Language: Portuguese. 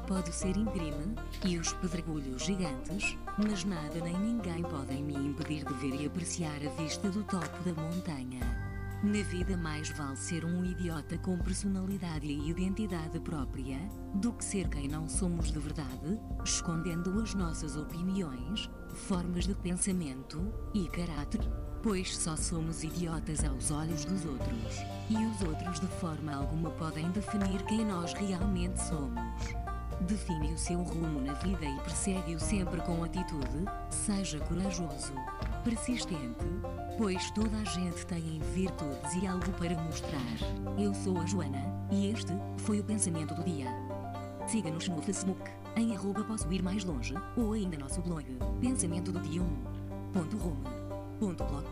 pode ser íngreme, e os pedregulhos gigantes, mas nada nem ninguém podem me impedir de ver e apreciar a vista do topo da montanha. Na vida mais vale ser um idiota com personalidade e identidade própria, do que ser quem não somos de verdade, escondendo as nossas opiniões, formas de pensamento e caráter. Pois só somos idiotas aos olhos dos outros, e os outros de forma alguma podem definir quem nós realmente somos. Define o seu rumo na vida e persegue-o sempre com atitude, seja corajoso, persistente, pois toda a gente tem virtudes e algo para mostrar. Eu sou a Joana, e este foi o pensamento do dia. Siga-nos no Facebook, em arroba posso ir mais longe, ou ainda nosso blog, pensamento do dia bulundular.